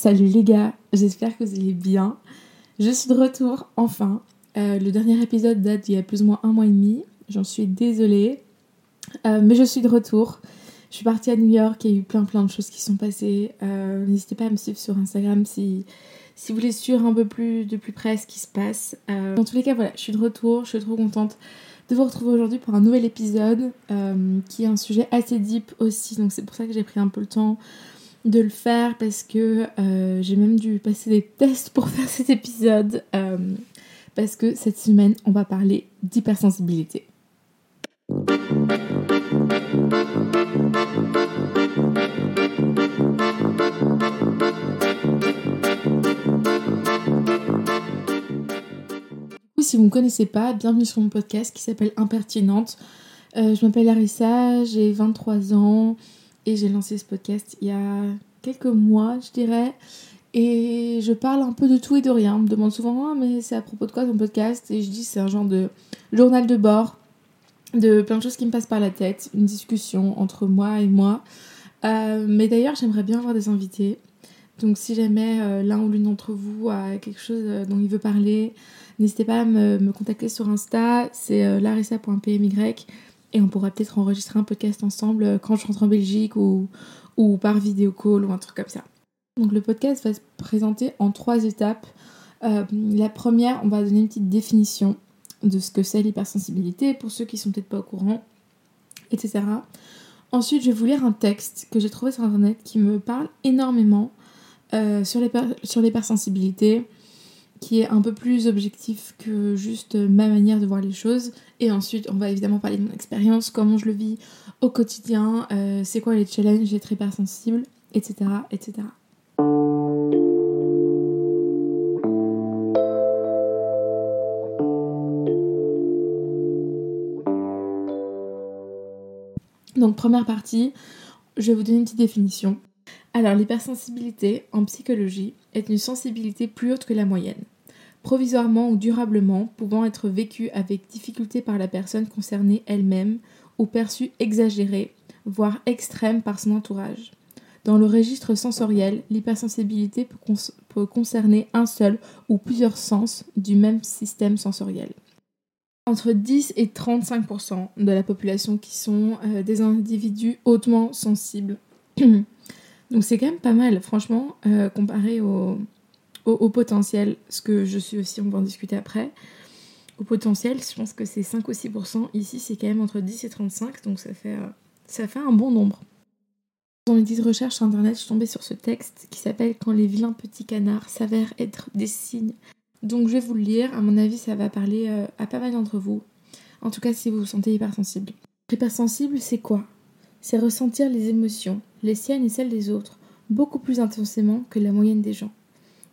Salut les gars, j'espère que vous allez bien. Je suis de retour, enfin. Euh, le dernier épisode date d'il y a plus ou moins un mois et demi. J'en suis désolée. Euh, mais je suis de retour. Je suis partie à New York, il y a eu plein plein de choses qui sont passées. Euh, n'hésitez pas à me suivre sur Instagram si, si vous voulez suivre un peu plus de plus près ce qui se passe. dans tous les cas, voilà, je suis de retour, je suis trop contente de vous retrouver aujourd'hui pour un nouvel épisode qui est un sujet assez deep aussi. Donc c'est pour ça que j'ai pris un peu le temps de le faire parce que euh, j'ai même dû passer des tests pour faire cet épisode euh, parce que cette semaine on va parler d'hypersensibilité. Si vous ne me connaissez pas, bienvenue sur mon podcast qui s'appelle Impertinente. Euh, je m'appelle Larissa, j'ai 23 ans, et j'ai lancé ce podcast il y a quelques mois, je dirais. Et je parle un peu de tout et de rien. On me demande souvent, ah, mais c'est à propos de quoi ton podcast? Et je dis, c'est un genre de journal de bord, de plein de choses qui me passent par la tête, une discussion entre moi et moi. Euh, mais d'ailleurs, j'aimerais bien avoir des invités. Donc si jamais euh, l'un ou l'une d'entre vous a quelque chose euh, dont il veut parler, n'hésitez pas à me, me, contacter sur Insta, c'est larissa.pmy et on pourra peut-être enregistrer un podcast ensemble euh, quand je rentre en Belgique ou, par vidéo call ou un truc comme ça. Donc le podcast va se présenter en trois étapes. Euh, la première, on va donner une petite définition de ce que c'est l'hypersensibilité pour ceux qui sont peut-être pas au courant, etc. Ensuite, je vais vous lire un texte que j'ai trouvé sur internet qui me parle énormément euh, sur l'hypersensibilité, qui est un peu plus objectif que juste ma manière de voir les choses. Et ensuite, on va évidemment parler de mon expérience, comment je le vis au quotidien, euh, c'est quoi les challenges d'être hypersensible, etc., etc. Donc première partie, je vais vous donner une petite définition. Alors l'hypersensibilité en psychologie est une sensibilité plus haute que la moyenne, provisoirement ou durablement pouvant être vécue avec difficulté par la personne concernée elle-même ou perçue exagérée, voire extrême par son entourage. Dans le registre sensoriel, l'hypersensibilité peut, peut, concerner un seul ou plusieurs sens du même système sensoriel. Entre 10 et 35% de la population qui sont euh, des individus hautement sensibles Donc c'est quand même pas mal, franchement, euh, comparé au, au, potentiel, ce que je suis aussi, on va en discuter après. Au potentiel, je pense que c'est 5 ou 6%. Ici, c'est quand même entre 10 et 35, donc ça fait, euh, ça fait un bon nombre. Dans mes petites recherches sur internet, je suis tombée sur ce texte qui s'appelle Quand les vilains petits canards s'avèrent être des signes. Donc je vais vous le lire, à mon avis, ça va parler euh, à pas mal d'entre vous. En tout cas, si vous vous sentez hypersensible. Hypersensible, c'est quoi? C'est ressentir les émotions, les siennes et celles des autres, beaucoup plus intensément que la moyenne des gens.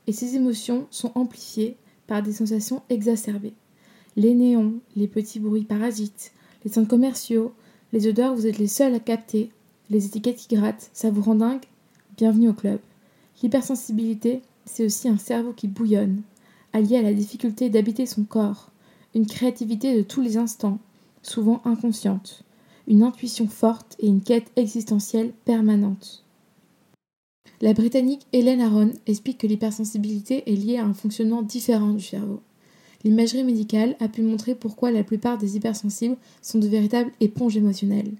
Et ces émotions sont amplifiées par des sensations exacerbées. Les néons, les petits bruits parasites, les centres commerciaux, les odeurs, vous êtes les seuls à capter, les étiquettes qui grattent, ça vous rend dingue Bienvenue au club. L'hypersensibilité, c'est aussi un cerveau qui bouillonne, allié à la difficulté d'habiter son corps, une créativité de tous les instants, souvent inconsciente, une intuition forte et une quête existentielle permanente. La Britannique Hélène Aron explique que l'hypersensibilité est liée à un fonctionnement différent du cerveau. L'imagerie médicale a pu montrer pourquoi la plupart des hypersensibles sont de véritables éponges émotionnelles.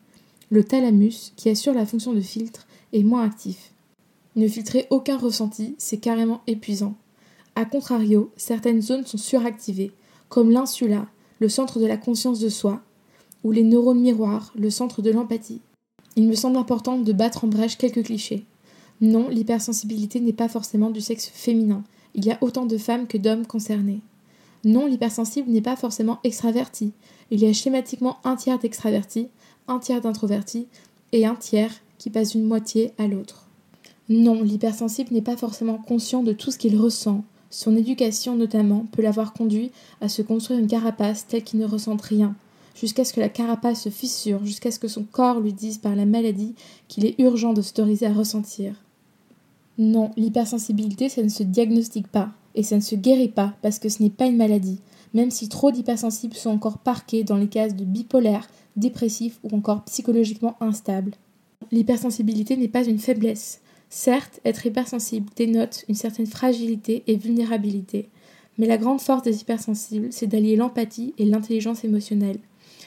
Le thalamus, qui assure la fonction de filtre, est moins actif. Ne filtrer aucun ressenti, c'est carrément épuisant. A contrario, certaines zones sont suractivées, comme l'insula, le centre de la conscience de soi, ou les neurones miroirs, le centre de l'empathie. Il me semble important de battre en brèche quelques clichés. Non, l'hypersensibilité n'est pas forcément du sexe féminin. Il y a autant de femmes que d'hommes concernés. Non, l'hypersensible n'est pas forcément extraverti. Il y a schématiquement un tiers d'extravertis, un tiers d'introvertis et un tiers qui passe d'une moitié à l'autre. Non, l'hypersensible n'est pas forcément conscient de tout ce qu'il ressent. Son éducation notamment peut l'avoir conduit à se construire une carapace telle qu'il ne ressente rien, jusqu'à ce que la carapace se fissure, jusqu'à ce que son corps lui dise par la maladie qu'il est urgent de s'autoriser à ressentir. Non, l'hypersensibilité, ça ne se diagnostique pas, et ça ne se guérit pas parce que ce n'est pas une maladie, même si trop d'hypersensibles sont encore parqués dans les cases de bipolaire, dépressif ou encore psychologiquement instable. L'hypersensibilité n'est pas une faiblesse, Certes, être hypersensible dénote une certaine fragilité et vulnérabilité, mais la grande force des hypersensibles, c'est d'allier l'empathie et l'intelligence émotionnelle,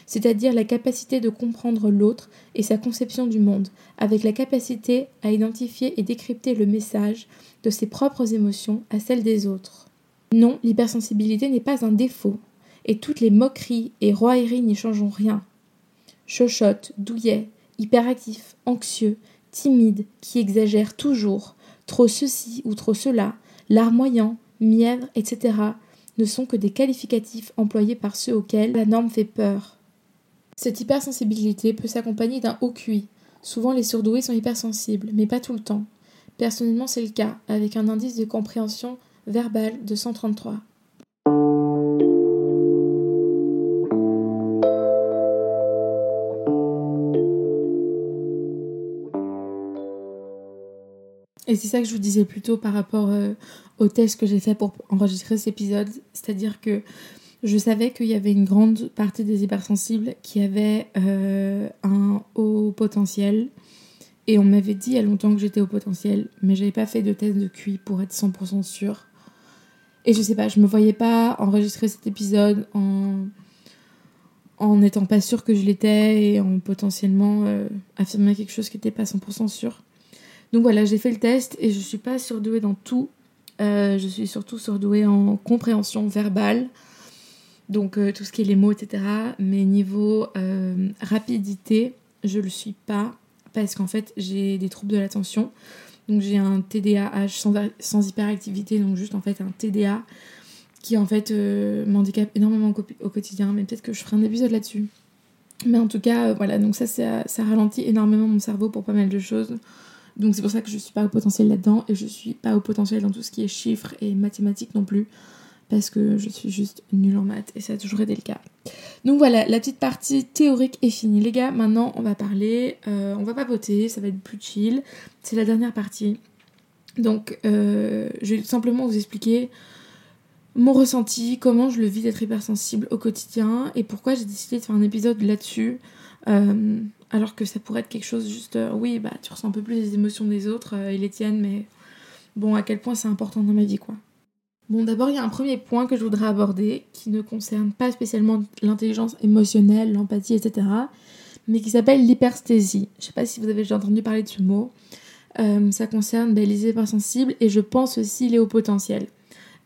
c'est-à-dire la capacité de comprendre l'autre et sa conception du monde, avec la capacité à identifier et décrypter le message de ses propres émotions à celles des autres. Non, l'hypersensibilité n'est pas un défaut, et toutes les moqueries et royeries n'y changeront rien. Chochotte, douillet, hyperactif, anxieux, timide, qui exagère toujours, trop ceci ou trop cela, larmoyant, mièvre, etc., ne sont que des qualificatifs employés par ceux auxquels la norme fait peur. Cette hypersensibilité peut s'accompagner d'un haut QI. Souvent les surdoués sont hypersensibles, mais pas tout le temps. Personnellement, c'est le cas, avec un indice de compréhension verbale de 133. Et c'est ça que je vous disais plus tôt par rapport euh, au test que j'ai fait pour enregistrer cet épisode. C'est-à-dire que je savais qu'il y avait une grande partie des hypersensibles qui avaient euh, un haut potentiel. Et on m'avait dit il y a longtemps que j'étais au potentiel, mais j'avais pas fait de test de QI pour être 100% sûre. Et je sais pas, je me voyais pas enregistrer cet épisode en en n'étant pas sûre que je l'étais et en potentiellement euh, affirmer quelque chose qui n'était pas 100% sûr. Donc voilà, j'ai fait le test et je suis pas surdouée dans tout. Euh, je suis surtout surdouée en compréhension verbale, donc euh, tout ce qui est les mots, etc. Mais niveau euh, rapidité, je le suis pas parce qu'en fait j'ai des troubles de l'attention. Donc j'ai un TDAH sans, hyperactivité, donc juste en fait un TDA qui en fait m'handicape énormément au, quotidien. Mais peut-être que je ferai un épisode là-dessus. Mais en tout cas, voilà, donc ça, ça ralentit énormément mon cerveau pour pas mal de choses. Donc c'est pour ça que je suis pas au potentiel là-dedans et je suis pas au potentiel dans tout ce qui est chiffres et mathématiques non plus parce que je suis juste nulle en maths et ça a toujours été le cas. Donc voilà, la petite partie théorique est finie. Les gars, maintenant on va parler, euh, on va pas voter, ça va être plus chill. C'est la dernière partie. Donc euh, je vais simplement vous expliquer mon ressenti, comment je le vis d'être hypersensible au quotidien et pourquoi j'ai décidé de faire un épisode là-dessus. Euh, alors que ça pourrait être quelque chose juste, oui, bah tu ressens un peu plus les émotions des autres et les tiennes, mais bon, à quel point c'est important dans ma vie, quoi. Bon, d'abord, il y a un premier point que je voudrais aborder qui ne concerne pas spécialement l'intelligence émotionnelle, l'empathie, etc., mais qui s'appelle l'hypersthésie. Je sais pas si vous avez déjà entendu parler de ce mot. Euh, ça concerne ben, les hypersensibles et je pense aussi les hauts potentiels.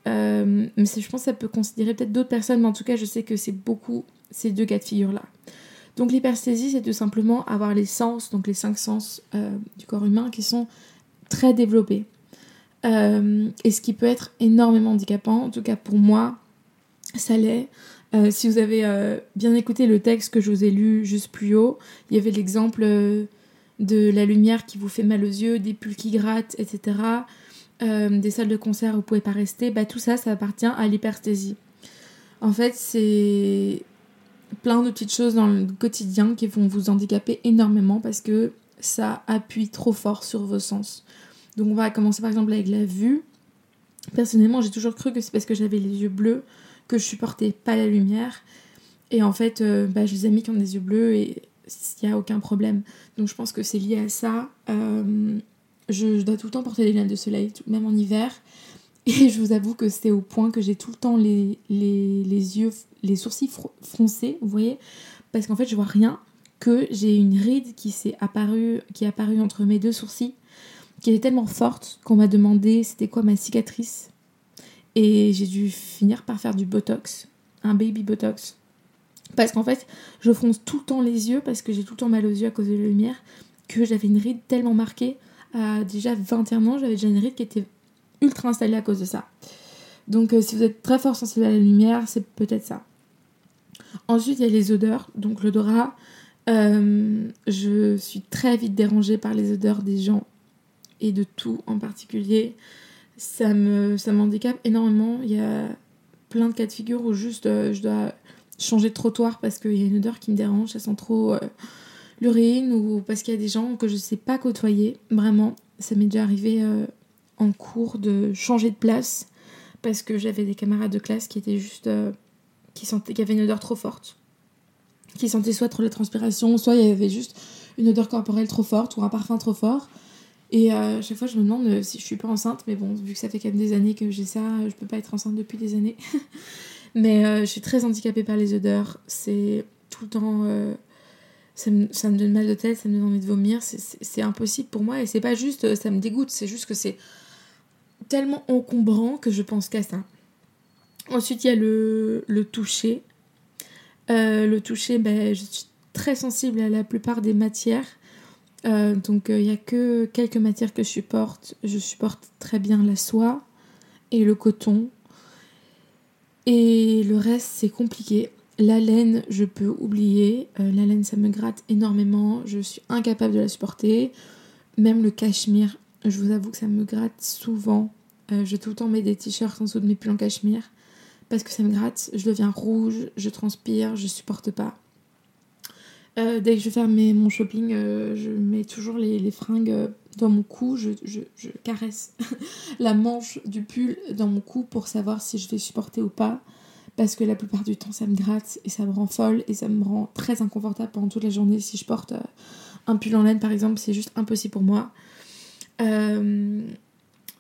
mais je pense que ça peut considérer peut-être d'autres personnes, mais en tout cas, je sais que c'est beaucoup ces deux cas de figure-là. Donc l'hypersthésie, c'est tout simplement avoir les sens, donc les cinq sens euh, du corps humain qui sont très développés. Euh, et ce qui peut être énormément handicapant, en tout cas pour moi, ça l'est. Euh, si vous avez bien écouté le texte que je vous ai lu juste plus haut, il y avait l'exemple de la lumière qui vous fait mal aux yeux, des pulls qui grattent, etc. des salles de concert où vous pouvez pas rester. Bah, tout ça, ça appartient à l'hypersthésie. En fait, c'est plein de petites choses dans le quotidien qui vont vous handicaper énormément parce que ça appuie trop fort sur vos sens. Donc on va commencer par exemple avec la vue. Personnellement, j'ai toujours cru que c'est parce que j'avais les yeux bleus que je supportais pas la lumière. Et en fait, euh, bah, je les ai mis qui ont des yeux bleus et il n'y a aucun problème. Donc je pense que c'est lié à ça. Euh, je, dois tout le temps porter des lunettes de soleil, même en hiver. Et je vous avoue que c'est au point que j'ai tout le temps les, yeux, les sourcils froncés, vous voyez Parce qu'en fait, je vois rien, que j'ai une ride qui s'est apparue, qui est apparue entre mes deux sourcils, qui était tellement forte qu'on m'a demandé c'était quoi ma cicatrice. Et j'ai dû finir par faire du botox, un baby botox. Parce qu'en fait, je fronce tout le temps les yeux parce que j'ai tout le temps mal aux yeux à cause de la lumière, que j'avais une ride tellement marquée. À déjà 21 ans, j'avais déjà une ride qui était ultra installé à cause de ça. Donc euh, si vous êtes très fort sensible à la lumière, c'est peut-être ça. Ensuite, il y a les odeurs. Donc l'odorat, euh, je suis très vite dérangée par les odeurs des gens et de tout en particulier. Ça me ça m'handicape énormément. Il y a plein de cas de figure où juste euh, je dois changer de trottoir parce qu'il y a une odeur qui me dérange, ça sent trop l'urine ou parce qu'il y a des gens que je sais pas côtoyer. Vraiment, ça m'est déjà arrivé en cours de changer de place parce que j'avais des camarades de classe qui étaient juste. Euh, qui, sentaient, qui avaient une odeur trop forte. Qui sentaient soit trop la transpiration, soit il y avait juste une odeur corporelle trop forte ou un parfum trop fort. Et à chaque fois, je me demande si je suis pas enceinte, mais bon, vu que ça fait quand même des années que j'ai ça, je peux pas être enceinte depuis des années. mais je suis très handicapée par les odeurs. C'est tout le temps ça me, ça me, donne mal de tête, ça me donne envie de vomir, c'est impossible pour moi et c'est pas juste ça me dégoûte, c'est juste que c'est tellement encombrant que je pense qu'à ça. Ensuite, il y a le, le toucher. Euh, le toucher, ben, je suis très sensible à la plupart des matières. Euh, donc, euh, il n'y a que quelques matières que je supporte. Je supporte très bien la soie et le coton. Et le reste, c'est compliqué. La laine, je peux oublier. la laine, ça me gratte énormément. Je suis incapable de la supporter. Même le cachemire, je vous avoue que ça me gratte souvent. Euh, je tout le temps mets des t-shirts en dessous de mes pulls en cachemire parce que ça me gratte. Je deviens rouge, je transpire, je supporte pas. Euh, dès que je fais mon shopping, euh, je mets toujours les, fringues dans mon cou. Je, caresse la manche du pull dans mon cou pour savoir si je vais supporter ou pas. Parce que la plupart du temps, ça me gratte et ça me rend folle et ça me rend très inconfortable pendant toute la journée. Si je porte un pull en laine, par exemple, c'est juste impossible pour moi.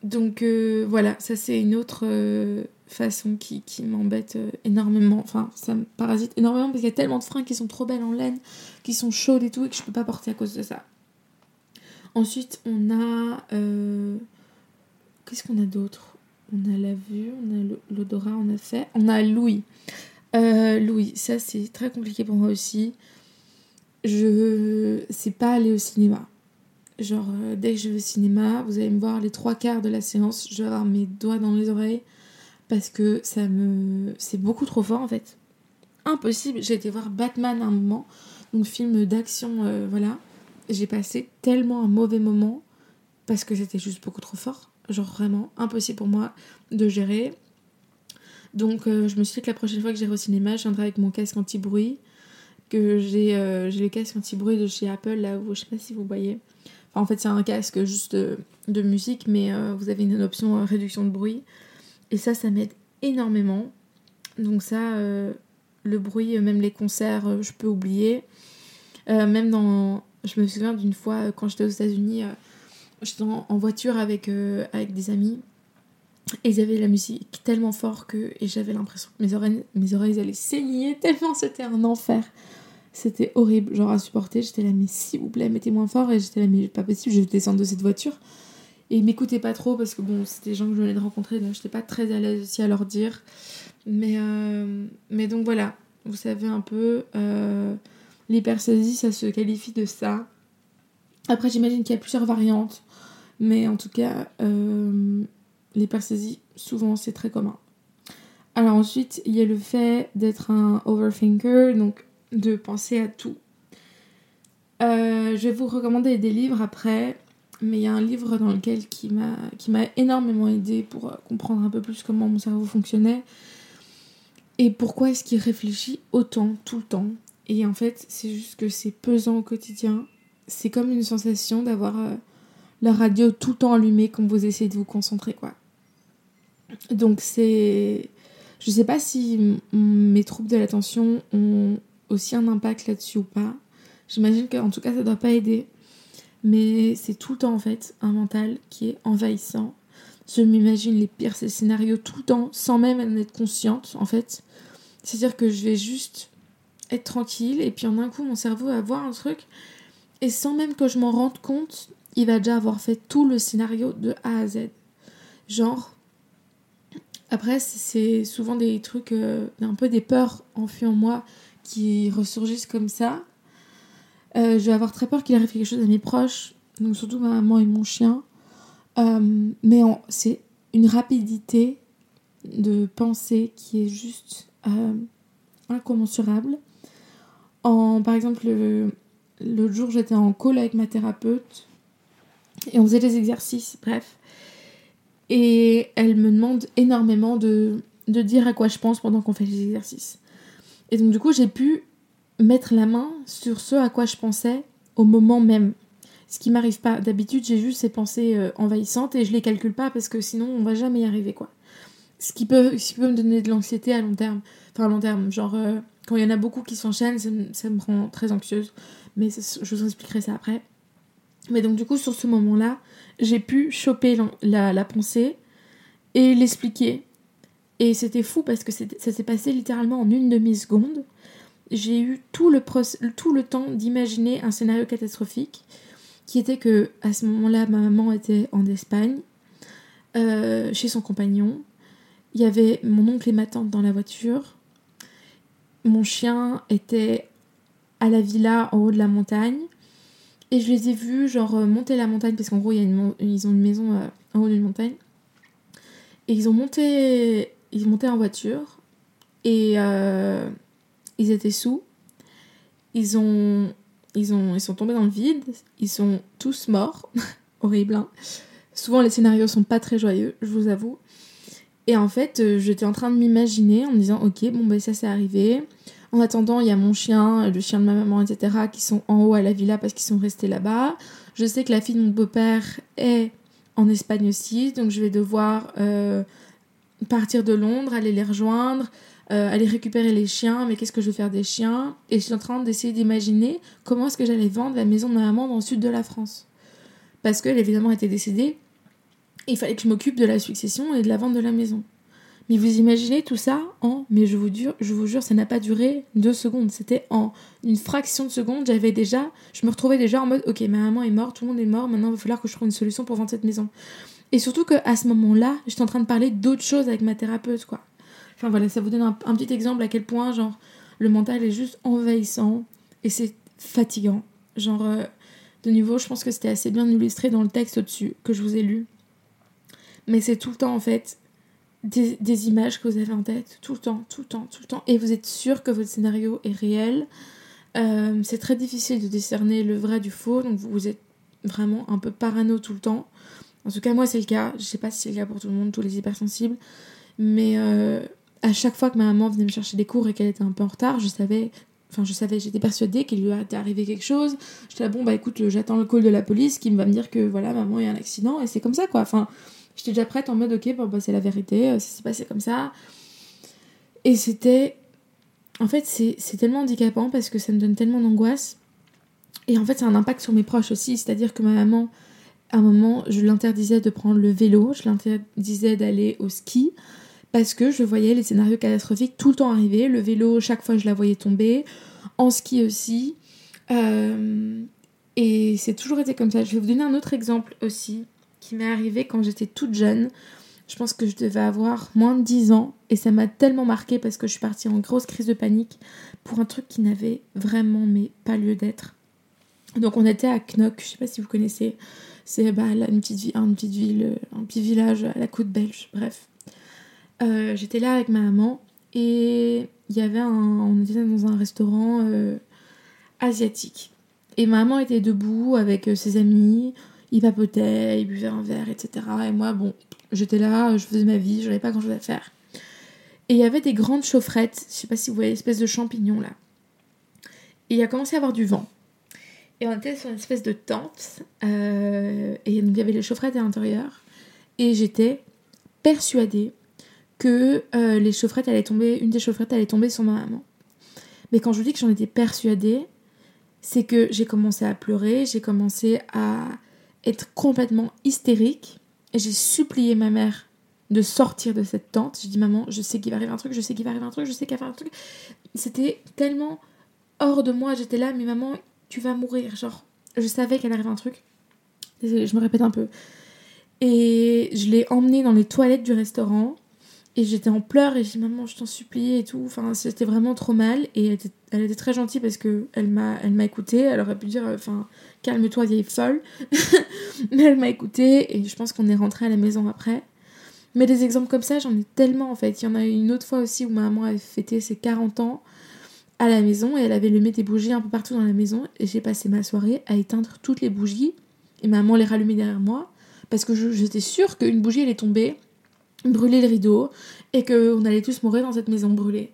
Donc euh, voilà, ça c'est une autre euh, façon qui, m'embête euh, énormément. Enfin, ça me parasite énormément parce qu'il y a tellement de fringues qui sont trop belles en laine, qui sont chaudes et tout, et que je peux pas porter à cause de ça. Ensuite, on a. Qu'est-ce qu'on a d'autre? On a la vue, on a l'odorat, on a fait. On a Louis. Louis, ça c'est très compliqué pour moi aussi. Je sais pas aller au cinéma. Genre, euh, dès que je vais au cinéma, vous allez me voir les trois quarts de la séance, je vais avoir mes doigts dans les oreilles parce que ça me. C'est beaucoup trop fort en fait. Impossible. J'ai été voir Batman à un moment, donc film d'action, euh, voilà. J'ai passé tellement un mauvais moment parce que c'était juste beaucoup trop fort. Genre vraiment impossible pour moi de gérer. Donc euh, je me suis dit que la prochaine fois que j'irai au cinéma, je viendrai avec mon casque anti-bruit. Que j'ai le casque anti-bruit de chez Apple là où je sais pas si vous voyez en fait, c'est un casque juste de, musique, mais euh, vous avez une option euh, réduction de bruit. Et ça, ça m'aide énormément. Donc ça, euh, le bruit, même les concerts, je peux oublier. même dans... Je me souviens d'une fois, quand j'étais aux États-Unis, j'étais en, voiture avec, avec des amis. Et ils avaient la musique tellement fort que... Et j'avais l'impression que mes oreilles, mes oreilles allaient saigner tellement c'était un enfer. C'était horrible, genre à supporter. J'étais là, mais s'il vous plaît, mettez moins fort. Et j'étais là, mais pas possible, je vais descendre de cette voiture. Et ils m'écoutaient pas trop parce que bon, c'était des gens que je venais de rencontrer, donc j'étais pas très à l'aise aussi à leur dire. Mais, euh, mais donc voilà, vous savez un peu, euh, l'hypersasie, ça se qualifie de ça. Après, j'imagine qu'il y a plusieurs variantes, mais en tout cas, euh, l'hypersasie, souvent, c'est très commun. Alors ensuite, il y a le fait d'être un overthinker, donc de penser à tout. Euh, je vais vous recommander des livres après, mais il y a un livre dans lequel qui m'a qui m'a énormément aidé pour euh, comprendre un peu plus comment mon cerveau fonctionnait et pourquoi est-ce qu'il réfléchit autant tout le temps. Et en fait, c'est juste que c'est pesant au quotidien. C'est comme une sensation d'avoir euh, la radio tout le temps allumée quand vous essayez de vous concentrer quoi. Donc c'est je sais pas si mes troubles de l'attention ont aussi un impact là-dessus ou pas. J'imagine qu'en tout cas ça doit pas aider. Mais c'est tout le temps en fait un mental qui est envahissant. Je m'imagine les pires scénarios tout le temps sans même en être consciente en fait. C'est-à-dire que je vais juste être tranquille et puis en un coup mon cerveau va voir un truc et sans même que je m'en rende compte, il va déjà avoir fait tout le scénario de A à Z. Genre, après c'est souvent des trucs, euh, un peu des peurs enfuies en moi qui ressurgissent comme ça. Euh, je vais avoir très peur qu'il arrive quelque chose à mes proches, donc surtout ma maman et mon chien. Euh, mais c'est une rapidité de pensée qui est juste euh, incommensurable. En, par exemple, l'autre jour, j'étais en call avec ma thérapeute et on faisait des exercices, bref. Et elle me demande énormément de, de dire à quoi je pense pendant qu'on fait les exercices. Et donc du coup, j'ai pu mettre la main sur ce à quoi je pensais au moment même. Ce qui m'arrive pas. D'habitude, j'ai juste ces pensées euh, envahissantes et je les calcule pas parce que sinon, on va jamais y arriver, quoi. Ce qui peut, ce qui peut me donner de l'anxiété à long terme. Enfin, à long terme, genre, euh, quand il y en a beaucoup qui s'enchaînent, ça, me rend très anxieuse. Mais je vous expliquerai ça après. Mais donc du coup sur ce moment-là, j'ai pu choper la, la, pensée et l'expliquer. Et c'était fou parce que ça s'est passé littéralement en une demi-seconde. J'ai eu tout le, tout le temps d'imaginer un scénario catastrophique qui était que à ce moment-là, ma maman était en Espagne, euh, chez son compagnon. Il y avait mon oncle et ma tante dans la voiture. Mon chien était à la villa en haut de la montagne. Et je les ai vus, genre, euh, monter la montagne, parce qu'en gros, il y a une, ils ont une maison euh, en haut d'une montagne. Et ils ont monté, ils montaient en voiture. Et euh, ils étaient sous. Ils ont, ils ont, ils sont tombés dans le vide. Ils sont tous morts. Horrible, hein. Souvent, les scénarios sont pas très joyeux, je vous avoue. Et en fait, j'étais en train de m'imaginer en me disant, ok, bon, ben ça c'est arrivé. En attendant, il y a mon chien, le chien de ma maman, etc., qui sont en haut à la villa parce qu'ils sont restés là-bas. Je sais que la fille de mon beau-père est en Espagne aussi, donc je vais devoir euh, partir de Londres, aller les rejoindre, euh, aller récupérer les chiens, mais qu'est-ce que je vais faire des chiens? Et je suis en train d'essayer d'imaginer comment est-ce que j'allais vendre la maison de ma maman dans le sud de la France. Parce qu'elle évidemment était décédée, il fallait que je m'occupe de la succession et de la vente de la maison. Mais vous imaginez tout ça en, mais je vous, jure, je vous jure, ça n'a pas duré deux secondes. C'était en une fraction de seconde, j'avais déjà, je me retrouvais déjà en mode, ok, ma maman est morte, tout le monde est mort, maintenant il va falloir que je trouve une solution pour vendre cette maison. Et surtout qu'à ce moment-là, j'étais en train de parler d'autres choses avec ma thérapeute, quoi. Enfin voilà, ça vous donne un, petit exemple à quel point, genre, le mental est juste envahissant et c'est fatigant. Genre, euh, de nouveau, je pense que c'était assez bien illustré dans le texte au-dessus que je vous ai lu. Mais c'est tout le temps, en fait, des, images que vous avez en tête, tout le temps, tout le temps, tout le temps, et vous êtes sûr que votre scénario est réel. Euh, c'est très difficile de discerner le vrai du faux, donc vous êtes vraiment un peu parano tout le temps. En tout cas, moi, c'est le cas. Je sais pas si c'est le cas pour tout le monde, tous les hypersensibles. Mais euh, à chaque fois que ma maman venait me chercher des cours et qu'elle était un peu en retard, je savais. Enfin, je savais, j'étais persuadée qu'il lui était arrivé quelque chose. J'étais là, bon, bah écoute, j'attends le call de la police qui va me dire que voilà, maman, il y a un accident, et c'est comme ça, quoi. Enfin, J'étais déjà prête en mode, ok, bon, bah, c'est la vérité, euh, ça s'est passé comme ça. Et c'était. En fait, c'est tellement handicapant parce que ça me donne tellement d'angoisse. Et en fait, ça a un impact sur mes proches aussi. C'est-à-dire que ma maman, à un moment, je l'interdisais de prendre le vélo, je l'interdisais d'aller au ski parce que je voyais les scénarios catastrophiques tout le temps arriver. Le vélo, chaque fois, je la voyais tomber. En ski aussi. Euh, et c'est toujours été comme ça. Je vais vous donner un autre exemple aussi qui m'est arrivé quand j'étais toute jeune. Je pense que je devais avoir moins de 10 ans et ça m'a tellement marqué parce que je suis partie en grosse crise de panique pour un truc qui n'avait vraiment pas lieu d'être. Donc on était à Knock, je sais pas si vous connaissez, c'est bah, une petite ville, un petit village à la côte belge, bref. Euh, j'étais là avec ma maman et il y avait on était dans un restaurant euh, asiatique. Et ma maman était debout avec euh, ses amis, il papotait, il buvait un verre, etc. Et moi, bon, j'étais là, je faisais ma vie, je n'avais pas grand chose à faire. Et il y avait des grandes chaufferettes, je sais pas si vous voyez l'espèce de champignons là. Et il a commencé à avoir du vent. Et on était sur une espèce de tente, et il y avait les chaufferettes à l'intérieur. Et j'étais persuadée que euh, les chaufferettes allaient tomber, une des chaufferettes allait tomber sur ma maman. Mais quand je vous dis que j'en étais persuadée, c'est que j'ai commencé à pleurer, j'ai commencé à être complètement hystérique. Et j'ai supplié ma mère de sortir de cette tente. J'ai dit maman, je sais qu'il va arriver un truc, je sais qu'il va arriver un truc, je sais qu'il va arriver un truc. C'était tellement hors de moi, j'étais là, mais maman, tu vas mourir. Genre, je savais qu'elle arrivait un truc. Je me répète un peu. Et je l'ai emmenée dans les toilettes du restaurant. Et j'étais en pleurs et j'ai dit maman, je t'en supplie et tout. Enfin, c'était vraiment trop mal. Et elle était, elle très gentille parce que elle m'a, elle m'a écoutée. Elle aurait pu dire, enfin, calme-toi vieille folle. Mais elle m'a écoutée et je pense qu'on est rentré à la maison après. Mais des exemples comme ça, j'en ai tellement en fait. Il y en a eu une autre fois aussi où ma maman avait fêté ses 40 ans à la maison et elle avait allumé des bougies un peu partout dans la maison. Et j'ai passé ma soirée à éteindre toutes les bougies et maman les rallumait derrière moi parce que j'étais sûre qu'une bougie allait tomber brûler le rideau et qu'on allait tous mourir dans cette maison brûlée.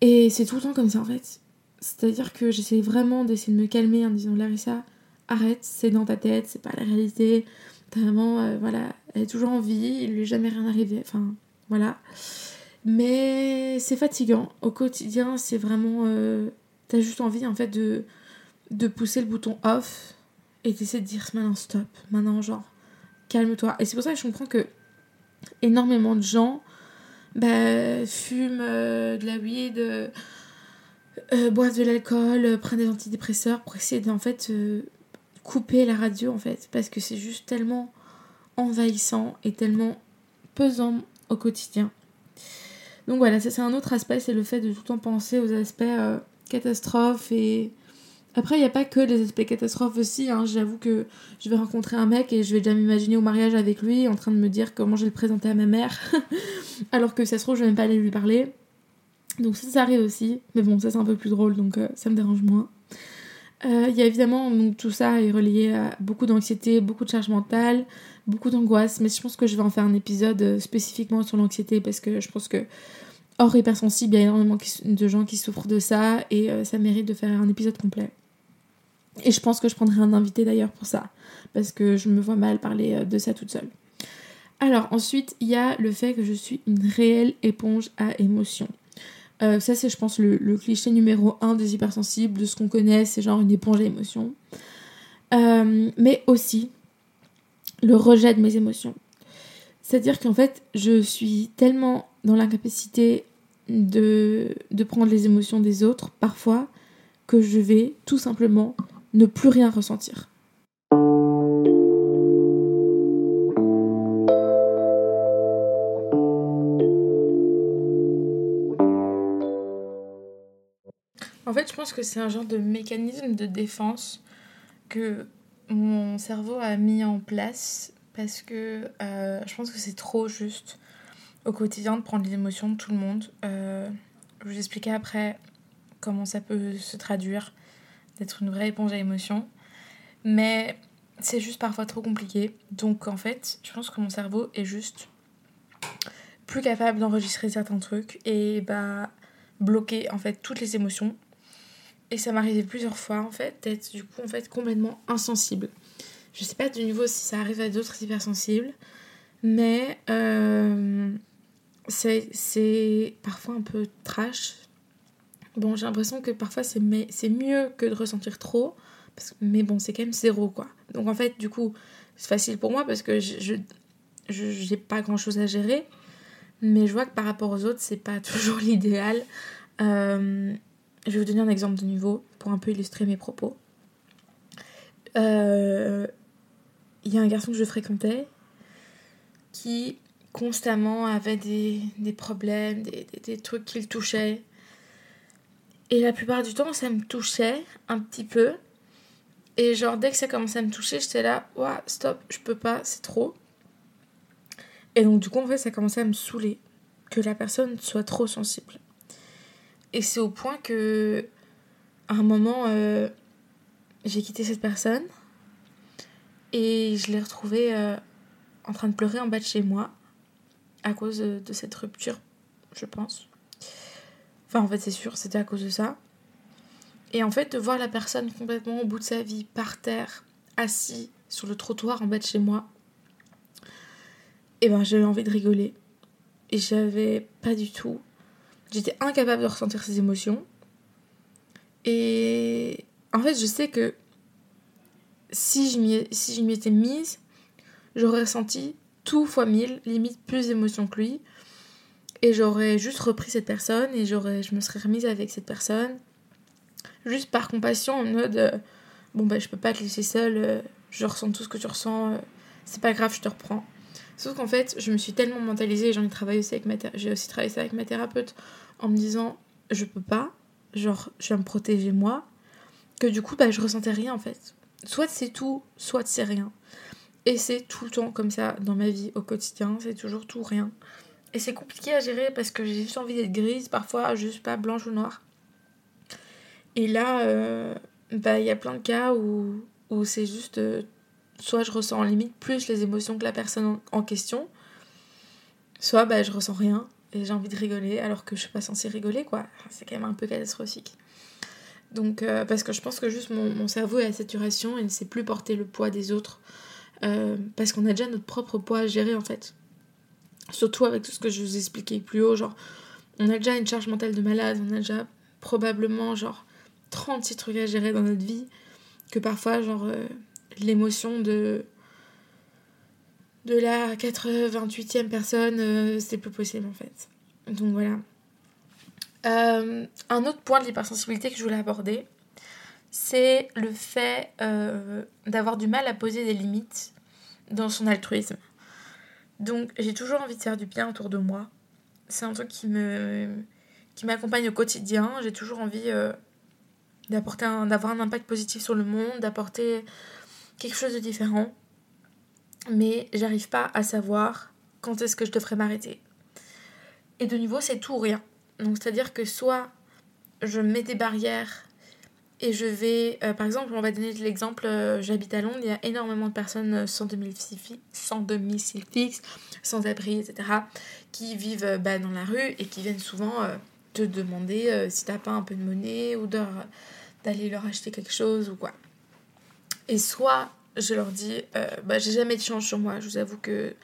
Et c'est tout le temps comme ça en fait. C'est-à-dire que j'essaie vraiment d'essayer de me calmer en disant Larissa, arrête, c'est dans ta tête, c'est pas la réalité. T'as vraiment, euh, voilà, elle est toujours en vie, il lui est jamais rien arrivé. Enfin, voilà. Mais c'est fatigant. Au quotidien, c'est vraiment. Euh, t'as juste envie en fait de, de pousser le bouton off et d'essayer de dire maintenant stop, maintenant genre calme-toi. Et c'est pour ça que je comprends que énormément de gens bah, fument euh, de la weed, euh, euh, boivent de l'alcool, prennent des antidépresseurs pour essayer d'en fait couper la radio en fait. Parce que c'est juste tellement envahissant et tellement pesant au quotidien. Donc voilà, ça c'est un autre aspect, c'est le fait de tout le temps penser aux aspects catastrophes et après, il n'y a pas que les aspects catastrophes aussi. Hein. J'avoue que je vais rencontrer un mec et je vais déjà m'imaginer au mariage avec lui en train de me dire comment je vais le présenter à ma mère. Alors que ça se trouve, je vais même pas aller lui parler. Donc ça, arrive aussi. Mais bon, ça c'est un peu plus drôle, donc euh, ça me dérange moins. Euh, il y a évidemment, donc, tout ça est relié à beaucoup d'anxiété, beaucoup de charge mentale, beaucoup d'angoisse. Mais je pense que je vais en faire un épisode euh, spécifiquement sur l'anxiété parce que je pense que hors hypersensible, il y a énormément de gens qui souffrent de ça et ça mérite de faire un épisode complet. Et je pense que je prendrai un invité d'ailleurs pour ça, parce que je me vois mal parler euh, de ça toute seule. Alors ensuite, il y a le fait que je suis une réelle éponge à émotions. Euh, ça c'est je pense le, cliché numéro un des hypersensibles, de ce qu'on connaît, c'est genre une éponge à émotions. Euh, mais aussi le rejet de mes émotions. C'est-à-dire qu'en fait, je suis tellement dans l'incapacité de prendre les émotions des autres, parfois, que je vais tout simplement ne plus rien ressentir. En fait, je pense que c'est un genre de mécanisme de défense que mon cerveau a mis en place parce que euh, je pense que c'est trop juste au quotidien de prendre les émotions de tout le monde. Euh, je vous expliquer après comment ça peut se traduire d'être une vraie éponge à émotions. Mais c'est juste parfois trop compliqué. Donc en fait, je pense que mon cerveau est juste plus capable d'enregistrer certains trucs et bah bloquer en fait toutes les émotions. Et ça m'arrivait plusieurs fois en fait d'être du coup en fait complètement insensible. Je sais pas du niveau si ça arrive à d'autres hypersensibles, mais euh, c'est parfois un peu trash Bon, j'ai l'impression que parfois c'est mieux que de ressentir trop, mais bon, c'est quand même zéro quoi. Donc en fait, du coup, c'est facile pour moi parce que je n'ai pas grand chose à gérer, mais je vois que par rapport aux autres, c'est pas toujours l'idéal. Euh, je vais vous donner un exemple de niveau pour un peu illustrer mes propos. Euh, il y a un garçon que je fréquentais qui constamment avait des, problèmes, des, des, des trucs qui le touchaient. Et la plupart du temps, ça me touchait un petit peu. Et genre, dès que ça commençait à me toucher, j'étais là, ouah, stop, je peux pas, c'est trop. Et donc, du coup, en fait, ça commençait à me saouler que la personne soit trop sensible. Et c'est au point que, à un moment, euh, j'ai quitté cette personne et je l'ai retrouvée euh, en train de pleurer en bas de chez moi à cause de cette rupture, je pense. Enfin, en fait, c'est sûr, c'était à cause de ça. Et en fait, de voir la personne complètement au bout de sa vie, par terre, assis sur le trottoir en bas de chez moi, et eh ben j'avais envie de rigoler. Et j'avais pas du tout. J'étais incapable de ressentir ses émotions. Et en fait, je sais que si je m'y si étais mise, j'aurais ressenti tout fois mille, limite plus d'émotions que lui. Et j'aurais juste repris cette personne et j'aurais, je me serais remise avec cette personne. Juste par compassion, en mode euh, bon, bah, je peux pas te laisser seule, euh, je ressens tout ce que tu ressens, euh, c'est pas grave, je te reprends. Sauf qu'en fait, je me suis tellement mentalisée, j'en ai travaillé avec ma j'ai aussi travaillé ça avec ma thérapeute en me disant je peux pas, genre je vais me protéger moi, que du coup bah je ressentais rien en fait. Soit c'est tout, soit c'est rien. Et c'est tout le temps comme ça dans ma vie au quotidien, c'est toujours tout rien. Et c'est compliqué à gérer parce que j'ai juste envie d'être grise, parfois juste pas blanche ou noire. Et là, euh, bah, il y a plein de cas où, où c'est juste. Euh, soit je ressens en limite plus les émotions que la personne en, question, soit bah, je ressens rien et j'ai envie de rigoler alors que je suis pas censée rigoler, quoi. c'est quand même un peu catastrophique. Donc, euh, parce que je pense que juste mon, mon, cerveau est à saturation et ne sait plus porter le poids des autres. parce qu'on a déjà notre propre poids à gérer en fait. Surtout avec tout ce que je vous expliquais plus haut, genre, on a déjà une charge mentale de malade, on a déjà probablement, genre, 36 trucs à gérer dans notre vie, que parfois, genre, euh, l'émotion de de la 88e personne, euh, c'est plus possible en fait. Donc voilà. Euh, un autre point de l'hypersensibilité que je voulais aborder, c'est le fait d'avoir du mal à poser des limites dans son altruisme. Donc j'ai toujours envie de faire du bien autour de moi. C'est un truc qui me qui m'accompagne au quotidien. J'ai toujours envie d'apporter d'avoir un impact positif sur le monde, d'apporter quelque chose de différent mais j'arrive pas à savoir quand est-ce que je devrais m'arrêter. Et de nouveau, c'est tout ou rien. Donc, c'est-à-dire que soit je mets des barrières et je vais, euh, par exemple, on va donner l'exemple, euh, j'habite à Londres, il y a énormément de personnes euh, sans domicile, sans domicile fixe, sans abri, etc., qui vivent bah, dans la rue et qui viennent souvent te demander si t'as pas un peu de monnaie ou d'aller leur acheter quelque chose ou quoi. Et soit je leur dis, bah, j'ai jamais de change sur moi. Je vous avoue que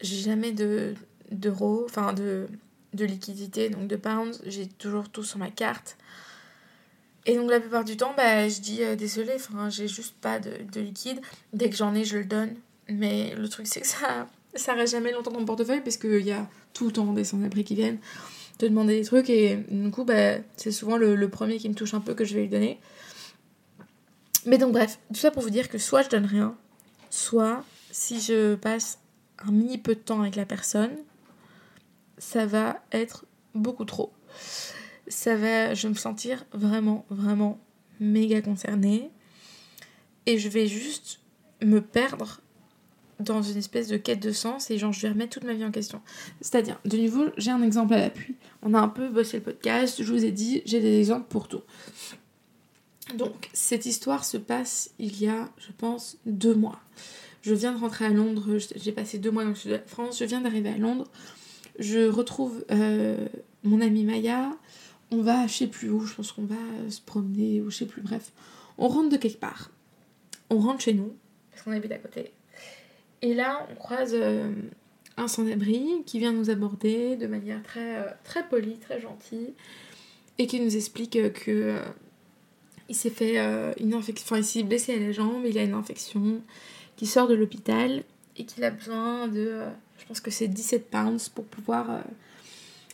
j'ai jamais de d'euros, enfin de, de liquidité, donc de pounds. J'ai toujours tout sur ma carte. Et donc la plupart du temps, bah, je dis euh, désolé, j'ai juste pas de, de, liquide. Dès que j'en ai, je le donne. Mais le truc, c'est que ça, ça reste jamais longtemps dans mon portefeuille parce qu'il y a tout le temps des sans-abri qui viennent te demander des trucs. Et du coup, bah, c'est souvent le, le premier qui me touche un peu que je vais lui donner. Mais donc bref, tout ça pour vous dire que soit je donne rien, soit si je passe un mini peu de temps avec la personne, ça va être beaucoup trop. Ça va, je vais me sentir vraiment, vraiment méga concernée. Et je vais juste me perdre dans une espèce de quête de sens et genre je vais remettre toute ma vie en question. C'est-à-dire, de nouveau, j'ai un exemple à l'appui. On a un peu bossé le podcast, je vous ai dit, j'ai des exemples pour tout. Donc, cette histoire se passe il y a, je pense, deux mois. Je viens de rentrer à Londres, j'ai passé deux mois dans le sud de la France, je viens d'arriver à Londres. Je retrouve euh, mon amie Maya, on va je sais plus où, je pense qu'on va se promener ou je sais plus, bref. On rentre de quelque part. On rentre chez nous, parce qu'on habite à côté. Et là, on croise euh, un sans-abri qui vient nous aborder de manière très, euh, très polie, très gentille, et qui nous explique que il s'est fait euh, une infection, enfin il s'est blessé à la jambe, il a une infection, qui sort de l'hôpital et qu'il a besoin de, euh, je pense que c'est 17 pounds pour pouvoir euh,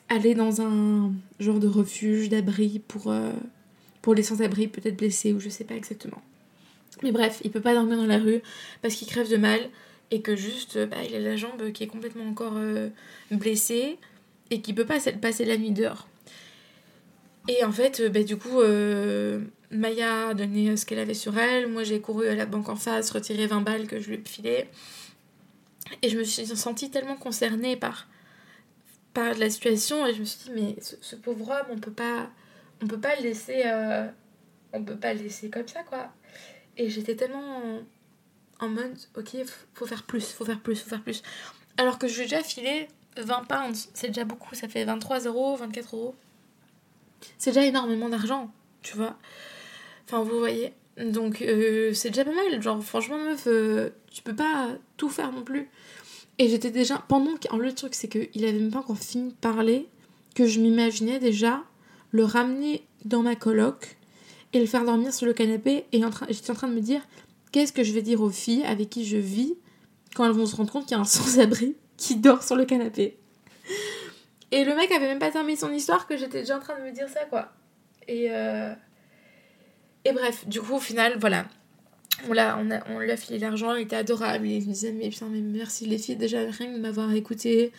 aller dans un genre de refuge, d'abri pour, pour les sans-abri, peut-être blessés ou je sais pas exactement. Mais bref, il peut pas dormir dans la rue parce qu'il crève de mal et que juste bah, il a la jambe qui est complètement encore blessée et qu'il peut pas passer la nuit dehors. Et en fait, bah, du coup, Maya a donné euh, ce qu'elle avait sur elle. Moi, j'ai couru à la banque en face, retiré 20 balles que je lui ai filé. Et je me suis sentie tellement concernée par, par la situation. Et je me suis dit, mais ce, pauvre homme, on peut pas, on peut pas le laisser, euh, on peut pas le laisser comme ça, quoi. Et j'étais tellement en, mode, ok, faut faire plus, faut faire plus, faut faire plus. Alors que je lui déjà filé 20 pounds. C'est déjà beaucoup, ça fait 23 euros, 24 euros. C'est déjà énormément d'argent, tu vois. Enfin, vous voyez. Donc, euh, c'est déjà pas mal. Genre, franchement, meuf, euh, tu peux pas tout faire non plus. Et j'étais déjà. Pendant que. Le truc, c'est qu'il avait même pas encore fini de parler, que je m'imaginais déjà le ramener dans ma coloc et le faire dormir sur le canapé. Et j'étais en train de me dire qu'est-ce que je vais dire aux filles avec qui je vis quand elles vont se rendre compte qu'il y a un sans-abri qui dort sur le canapé? Et le mec avait même pas terminé son histoire que j'étais déjà en train de me dire ça, quoi. Et. Euh... Et bref, du coup, au final, voilà. On l'a, on, a, on lui filé l'argent, il était adorable. Il me disait, mais putain, mais merci les filles, déjà rien de m'avoir écouté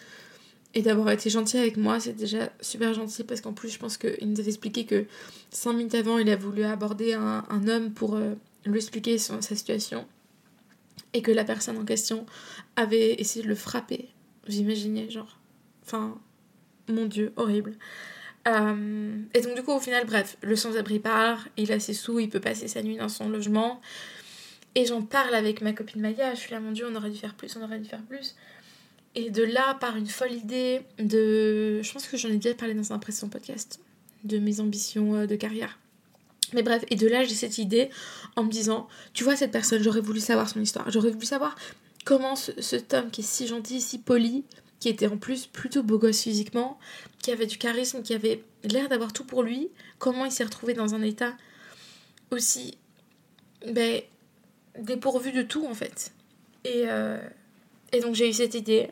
et d'avoir été gentil avec moi, c'est déjà super gentil parce qu'en plus, je pense qu'il nous avait expliqué que 5 minutes avant, il a voulu aborder un, un homme pour euh, lui expliquer sa situation et que la personne en question avait essayé de le frapper. Vous imaginez, genre. Enfin, mon dieu, horrible. Euh, et donc du coup au final bref, le sans-abri part, il a ses sous, il peut passer sa nuit dans son logement. Et j'en parle avec ma copine Maya, je suis là mon dieu on aurait dû faire plus, on aurait dû faire plus. Et de là par une folle idée de... Je pense que j'en ai déjà parlé dans un précédent podcast, de mes ambitions euh, de carrière. Mais bref, et de là j'ai cette idée en me disant, tu vois cette personne, j'aurais voulu savoir son histoire, j'aurais voulu savoir comment ce, cet homme qui est si gentil, si poli, qui était en plus plutôt beau gosse physiquement, qui avait du charisme, qui avait l'air d'avoir tout pour lui, comment il s'est retrouvé dans un état aussi ben, dépourvu de tout en fait. Et, euh, et donc j'ai eu cette idée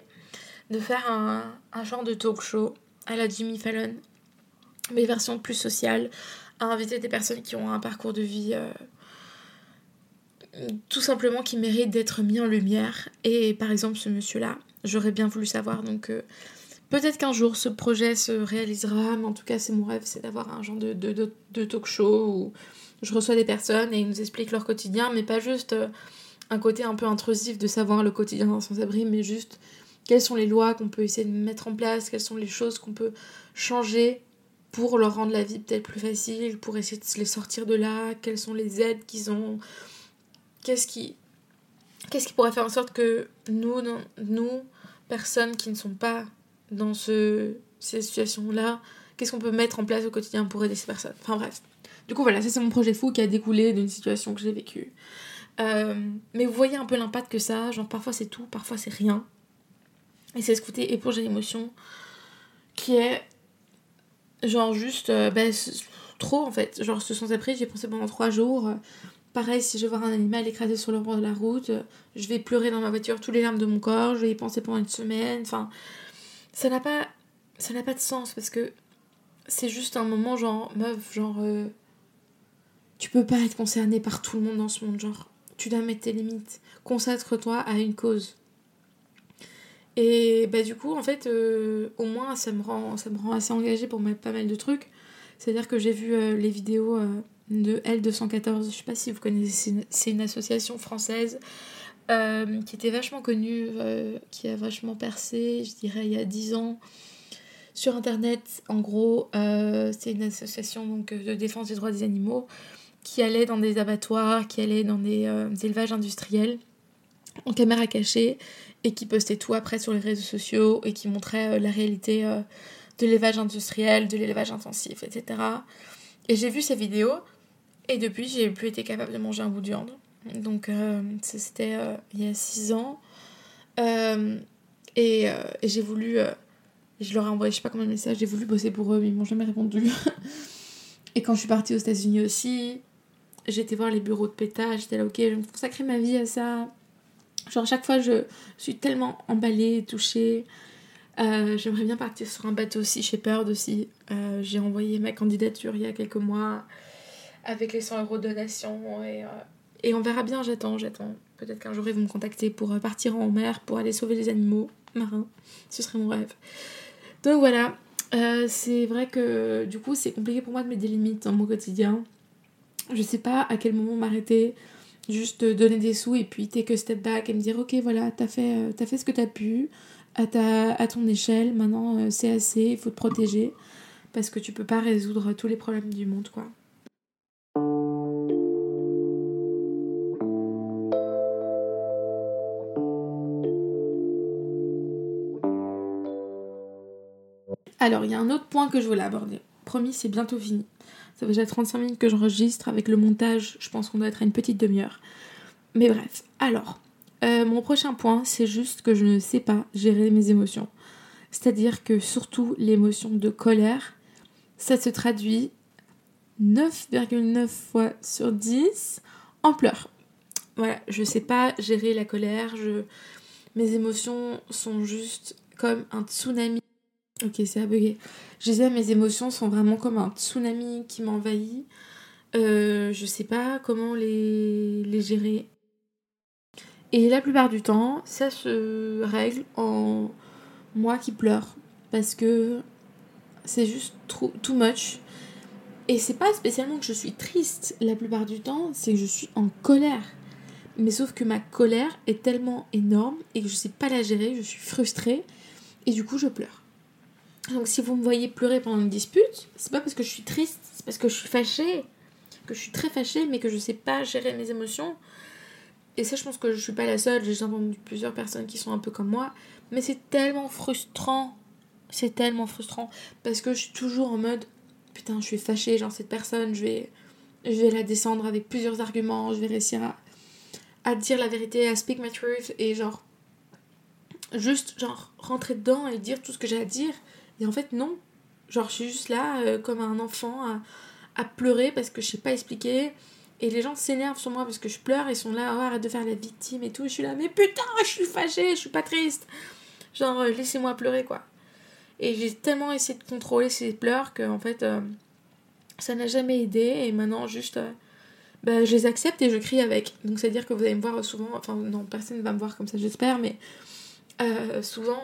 de faire un, un, genre de talk show à la Jimmy Fallon, mais version plus sociale, à inviter des personnes qui ont un parcours de vie euh, tout simplement qui mérite d'être mis en lumière. Et par exemple, ce monsieur-là, j'aurais bien voulu savoir. Donc euh, peut-être qu'un jour ce projet se réalisera, mais en tout cas, c'est mon rêve, c'est d'avoir un genre de, de, de, talk show où je reçois des personnes et ils nous expliquent leur quotidien, mais pas juste euh, un côté un peu intrusif de savoir le quotidien d'un sans-abri, mais juste quelles sont les lois qu'on peut essayer de mettre en place, quelles sont les choses qu'on peut changer pour leur rendre la vie peut-être plus facile, pour essayer de les sortir de là, quelles sont les aides qu'ils ont, qu'est-ce qui, qu'est-ce qui pourrait faire en sorte que nous, nous, personnes qui ne sont pas dans ce, ces situations-là, qu'est-ce qu'on peut mettre en place au quotidien pour aider ces personnes? Enfin bref. Du coup, voilà, ça c'est mon projet fou qui a découlé d'une situation que j'ai vécue. Euh, mais vous voyez un peu l'impact que ça genre parfois c'est tout, parfois c'est rien. Et c'est ce côté éponge d'émotion qui est genre juste euh, bah, trop en fait. Genre ce sens après, j'ai pensé pendant trois jours. Pareil, si je vois un animal écrasé sur le bord de la route, je vais pleurer dans ma voiture tous les larmes de mon corps, je vais y penser pendant une semaine. Enfin, ça n'a pas, ça n'a pas de sens parce que c'est juste un moment genre meuf, genre euh, tu peux pas être concerné par tout le monde dans ce monde, genre tu dois mettre tes limites. Consacre-toi à une cause. Et bah du coup en fait euh, au moins ça me rend assez engagée pour mettre pas mal de trucs. C'est-à-dire que j'ai vu euh, les vidéos de L214, je sais pas si vous connaissez, c'est une association française euh, qui était vachement connue, euh, qui a vachement percé, je dirais, il y a 10 ans sur internet. En gros, euh, c'est une association de défense des droits des animaux qui allait dans des abattoirs, qui allait dans des, élevages industriels en caméra cachée et qui postait tout après sur les réseaux sociaux et qui montrait la réalité de l'élevage industriel, de l'élevage intensif, etc. Et j'ai vu ces vidéos et depuis, j'ai plus été capable de manger un bout de viande. Donc, euh, c'était euh, il y a 6 ans. Euh, et, j'ai voulu. je leur ai envoyé je sais pas combien de messages, j'ai voulu bosser pour eux, mais ils m'ont jamais répondu. et quand je suis partie aux États-Unis aussi, j'étais voir les bureaux de pétage, j'étais là, ok, je vais me consacrer ma vie à ça. Genre, chaque fois, je suis tellement emballée, touchée. J'aimerais bien partir sur un bateau aussi, Shepherd aussi. j'ai envoyé ma candidature il y a quelques mois avec les 100 euros de donation. Et, euh, et on verra bien, j'attends, j'attends. Peut-être qu'un jour ils vont me contacter pour euh, partir en mer, pour aller sauver les animaux marins. Ce serait mon rêve. Donc voilà, euh, c'est vrai que du coup c'est compliqué pour moi de mettre des limites dans mon quotidien. Je sais pas à quel moment m'arrêter, juste donner des sous et puis take a step back et me dire ok voilà, t'as fait, as fait ce que t'as pu à, ta, à ton échelle, maintenant c'est assez, il faut te protéger parce que tu peux pas résoudre tous les problèmes du monde quoi. Alors, il y a un autre point que je voulais aborder. Promis, c'est bientôt fini. Ça fait déjà 35 minutes que j'enregistre. Avec le montage, je pense qu'on doit être à une petite demi-heure. Mais bref, alors, euh, mon prochain point, c'est juste que je ne sais pas gérer mes émotions. C'est-à-dire que surtout l'émotion de colère, ça se traduit 9,9 fois sur 10 en pleurs. Voilà, je sais pas gérer la colère, mes émotions sont juste comme un tsunami Ok, c'est à bugger. Je disais, mes émotions sont vraiment comme un tsunami qui m'envahit. Euh, je sais pas comment les, les gérer. Et la plupart du temps, ça se règle en moi qui pleure. Parce que c'est juste trop, too much. Et c'est pas spécialement que je suis triste la plupart du temps, c'est que je suis en colère. Mais sauf que ma colère est tellement énorme et que je sais pas la gérer, je suis frustrée et du coup je pleure. Donc si vous me voyez pleurer pendant une dispute, c'est pas parce que je suis triste, c'est parce que je suis fâchée, que je suis très fâchée, mais que je sais pas gérer mes émotions. Et ça, je pense que je suis pas la seule, j'ai entendu plusieurs personnes qui sont un peu comme moi, mais c'est tellement frustrant, c'est tellement frustrant, parce que je suis toujours en mode, putain, je suis fâchée, genre cette personne, je vais, je vais la descendre avec plusieurs arguments, je vais réussir à, à dire la vérité, à speak my truth, et genre, juste, genre, rentrer dedans et dire tout ce que j'ai à dire et en fait, non. Genre, je suis juste là euh, comme un enfant à, pleurer parce que je sais pas expliquer. Et les gens s'énervent sur moi parce que je pleure, ils sont là, oh, arrête de faire la victime et tout. je suis là, mais putain, je suis fâchée, je suis pas triste. Genre, euh, laissez-moi pleurer, quoi. Et j'ai tellement essayé de contrôler ces pleurs que, en fait, euh, ça n'a jamais aidé. Et maintenant, juste, euh, bah, je les accepte et je crie avec. Donc, c'est-à-dire que vous allez me voir souvent, enfin, non, personne ne va me voir comme ça, j'espère, mais souvent,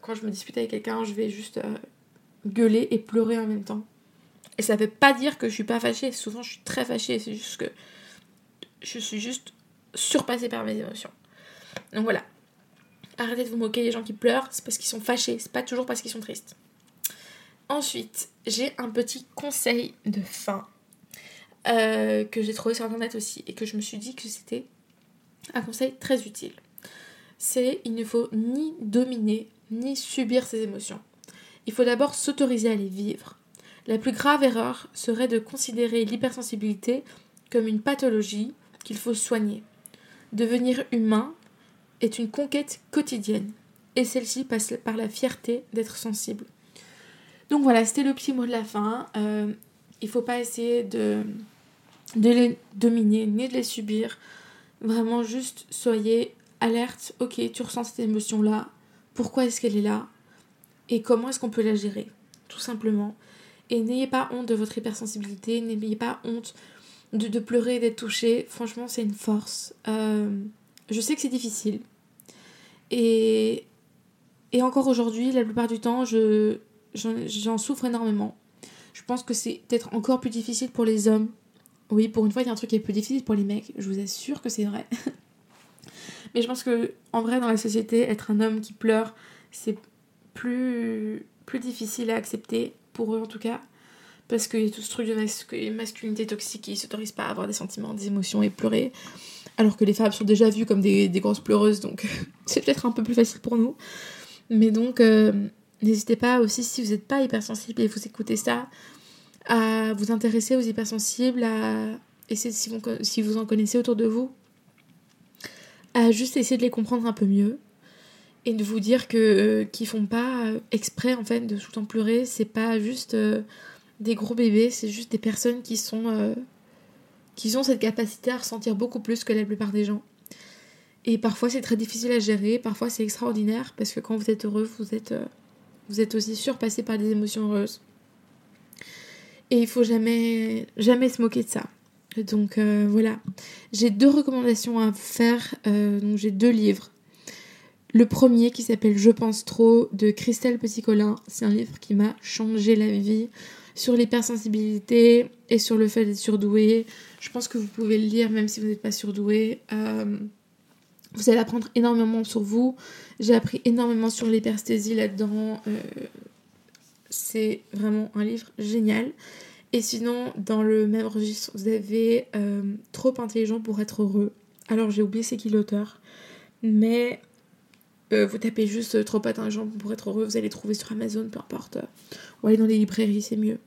quand je me dispute avec quelqu'un, je vais juste gueuler et pleurer en même temps. Et ça veut pas dire que je suis pas fâchée. Souvent, je suis très fâchée. C'est juste que je suis juste surpassée par mes émotions. Donc voilà. Arrêtez de vous moquer des gens qui pleurent. C'est parce qu'ils sont fâchés. C'est pas toujours parce qu'ils sont tristes. Ensuite, j'ai un petit conseil de fin euh, que j'ai trouvé sur internet aussi et que je me suis dit que c'était un conseil très utile. C'est il ne faut ni dominer ni subir ses émotions. Il faut d'abord s'autoriser à les vivre la plus grave erreur serait de considérer l'hypersensibilité comme une pathologie qu'il faut soigner. Devenir humain est une conquête quotidienne, et celle-ci passe par la fierté d'être sensible. Donc voilà, c'était le petit mot de la fin. Euh, il ne faut pas essayer de, de les dominer ni de les subir. Vraiment, juste soyez alerte. Ok, tu ressens cette émotion-là. Pourquoi est-ce qu'elle est là? Et comment est-ce qu'on peut la gérer? Tout simplement. Et n'ayez pas honte de votre hypersensibilité, n'ayez pas honte de, pleurer, d'être touché. Franchement, c'est une force. Euh, je sais que c'est difficile. Et, encore aujourd'hui, la plupart du temps, je, j'en souffre énormément. Je pense que c'est peut-être encore plus difficile pour les hommes. Oui, pour une fois, il y a un truc qui est plus difficile pour les mecs. Je vous assure que c'est vrai. Mais je pense que, en vrai, dans la société, être un homme qui pleure, c'est plus, plus difficile à accepter pour eux en tout cas. Parce qu'il y a tout ce truc de masculinité toxique qui ne s'autorise pas à avoir des sentiments, des émotions et pleurer. Alors que les femmes sont déjà vues comme des, grosses pleureuses, donc c'est peut-être un peu plus facile pour nous. Mais donc, euh, n'hésitez pas aussi, si vous n'êtes pas hypersensible et vous écoutez ça, à vous intéresser aux hypersensibles, à essayer, si vous, si vous en connaissez autour de vous, à juste essayer de les comprendre un peu mieux et de vous dire que euh, qu'ils font pas euh, exprès en fait de tout le temps pleurer, c'est pas juste euh, des gros bébés, c'est juste des personnes qui sont qui ont cette capacité à ressentir beaucoup plus que la plupart des gens. Et parfois c'est très difficile à gérer, parfois c'est extraordinaire parce que quand vous êtes heureux, vous êtes vous êtes aussi surpassé par des émotions heureuses. Et il faut jamais jamais se moquer de ça. Donc voilà, j'ai deux recommandations à vous faire. donc j'ai deux livres. Le premier qui s'appelle Je pense trop de Christelle Petit-Colin. C'est un livre qui m'a changé la vie sur l'hypersensibilité et sur le fait d'être surdoué. Je pense que vous pouvez le lire même si vous n'êtes pas surdoué. Euh, vous allez apprendre énormément sur vous. J'ai appris énormément sur l'hypersthésie là-dedans. Euh, c'est vraiment un livre génial. Et sinon, dans le même registre, vous avez euh, Trop intelligent pour être heureux. Alors j'ai oublié c'est qui l'auteur. Mais euh, vous tapez juste euh, trop intelligent pour être heureux, vous allez trouver sur Amazon, peu importe. Ou aller dans les librairies, c'est mieux.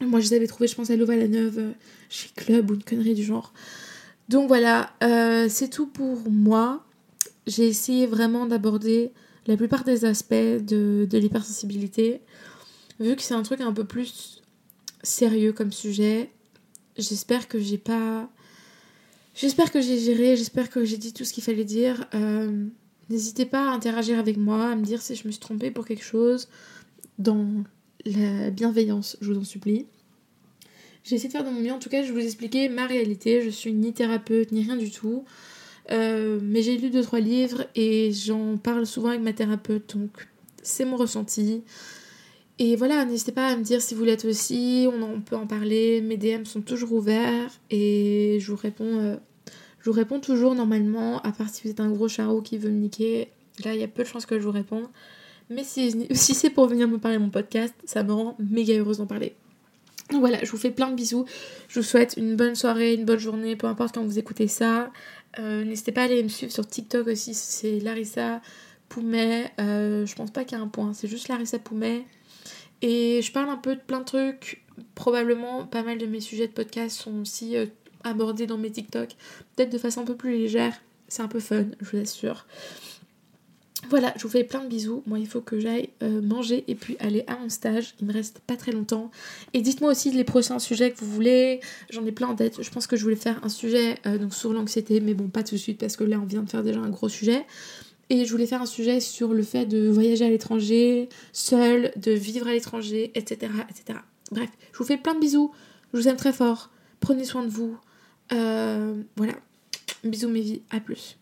Moi, je les avais trouvés, je pense, à Louvain-la-Neuve, euh, chez Club ou une connerie du genre. Donc voilà, c'est tout pour moi. J'ai essayé vraiment d'aborder la plupart des aspects de, de l'hypersensibilité. Vu que c'est un truc un peu plus sérieux comme sujet, j'espère que j'ai pas. J'espère que j'ai géré, j'espère que j'ai dit tout ce qu'il fallait dire. N'hésitez pas à interagir avec moi, à me dire si je me suis trompée pour quelque chose, dans la bienveillance, je vous en supplie. J'ai essayé de faire de mon mieux, en tout cas je vous expliquer ma réalité, je suis ni thérapeute ni rien du tout. Euh, mais j'ai lu deux trois livres et j'en parle souvent avec ma thérapeute, donc c'est mon ressenti. Et voilà, n'hésitez pas à me dire si vous l'êtes aussi, on, peut en parler, mes DM sont toujours ouverts et je vous réponds euh, je vous réponds toujours normalement, à part si vous êtes un gros charreau qui veut me niquer. Là, il y a peu de chances que je vous réponde. Mais si, c'est pour venir me parler mon podcast, ça me rend méga heureuse d'en parler. Donc voilà, je vous fais plein de bisous. Je vous souhaite une bonne soirée, une bonne journée, peu importe quand vous écoutez ça. Euh, n'hésitez pas à aller me suivre sur TikTok aussi, c'est Larissa Poumet. Euh, je pense pas qu'il y a un point, c'est juste Larissa Poumet. Et je parle un peu de plein de trucs. Probablement pas mal de mes sujets de podcast sont aussi euh, aborder dans mes TikTok, peut-être de façon un peu plus légère. C'est un peu fun, je vous assure. Voilà, je vous fais plein de bisous. Moi, il faut que j'aille euh, manger et puis aller à mon stage. Il me reste pas très longtemps. Et dites-moi aussi les prochains sujets que vous voulez. J'en ai plein en tête. Je pense que je voulais faire un sujet euh, sur l'anxiété, mais bon, pas tout de suite parce que là, on vient de faire déjà un gros sujet. Et je voulais faire un sujet sur le fait de voyager à l'étranger, seul, de vivre à l'étranger, etc., etc. Bref, je vous fais plein de bisous. Je vous aime très fort. Prenez soin de vous. Euh, voilà. Bisous mes vies. À plus.